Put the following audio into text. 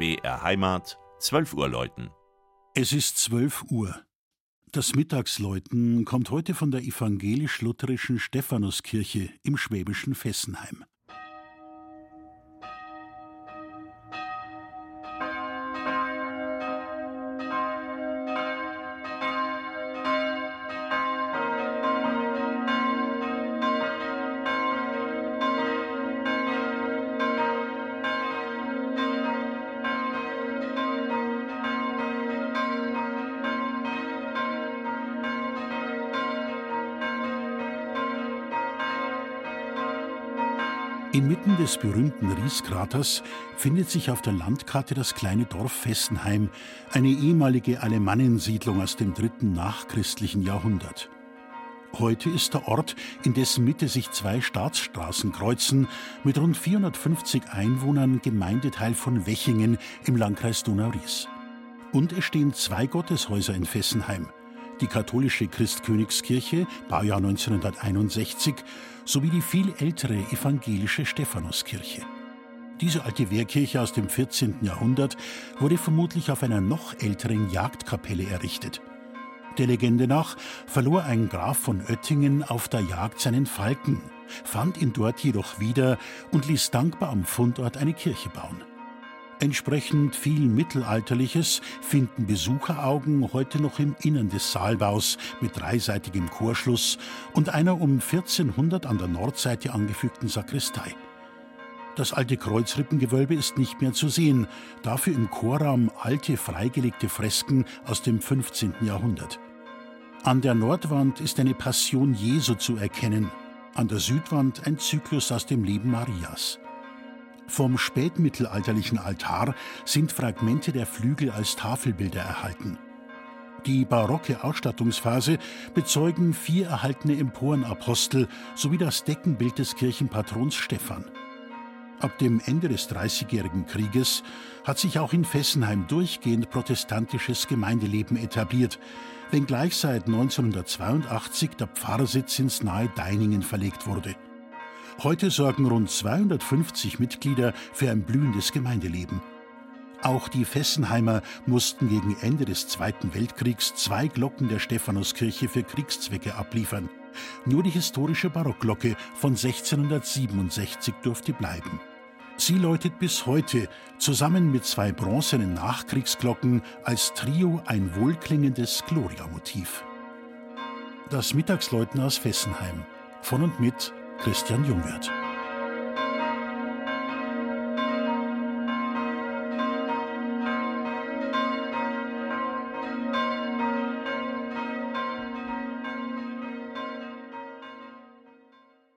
BR Heimat, 12 Uhr läuten. Es ist 12 Uhr. Das Mittagsläuten kommt heute von der evangelisch-lutherischen Stephanuskirche im schwäbischen Fessenheim. Inmitten des berühmten Rieskraters findet sich auf der Landkarte das kleine Dorf Fessenheim, eine ehemalige Alemannensiedlung aus dem dritten nachchristlichen Jahrhundert. Heute ist der Ort, in dessen Mitte sich zwei Staatsstraßen kreuzen, mit rund 450 Einwohnern Gemeindeteil von Wechingen im Landkreis Donau-Ries. Und es stehen zwei Gotteshäuser in Fessenheim – die katholische Christkönigskirche, Baujahr 1961, sowie die viel ältere evangelische Stephanuskirche. Diese alte Wehrkirche aus dem 14. Jahrhundert wurde vermutlich auf einer noch älteren Jagdkapelle errichtet. Der Legende nach verlor ein Graf von Oettingen auf der Jagd seinen Falken, fand ihn dort jedoch wieder und ließ dankbar am Fundort eine Kirche bauen. Entsprechend viel Mittelalterliches finden Besucheraugen heute noch im Innern des Saalbaus mit dreiseitigem Chorschluss und einer um 1400 an der Nordseite angefügten Sakristei. Das alte Kreuzrippengewölbe ist nicht mehr zu sehen, dafür im Chorraum alte freigelegte Fresken aus dem 15. Jahrhundert. An der Nordwand ist eine Passion Jesu zu erkennen, an der Südwand ein Zyklus aus dem Leben Marias. Vom spätmittelalterlichen Altar sind Fragmente der Flügel als Tafelbilder erhalten. Die barocke Ausstattungsphase bezeugen vier erhaltene Emporenapostel sowie das Deckenbild des Kirchenpatrons Stephan. Ab dem Ende des Dreißigjährigen Krieges hat sich auch in Fessenheim durchgehend protestantisches Gemeindeleben etabliert, wenngleich seit 1982 der Pfarrsitz ins nahe Deiningen verlegt wurde. Heute sorgen rund 250 Mitglieder für ein blühendes Gemeindeleben. Auch die Fessenheimer mussten gegen Ende des Zweiten Weltkriegs zwei Glocken der Stephanuskirche für Kriegszwecke abliefern. Nur die historische Barockglocke von 1667 durfte bleiben. Sie läutet bis heute zusammen mit zwei bronzenen Nachkriegsglocken als Trio ein wohlklingendes Gloria-Motiv. Das Mittagsläuten aus Fessenheim. Von und mit Christian Jungwirth.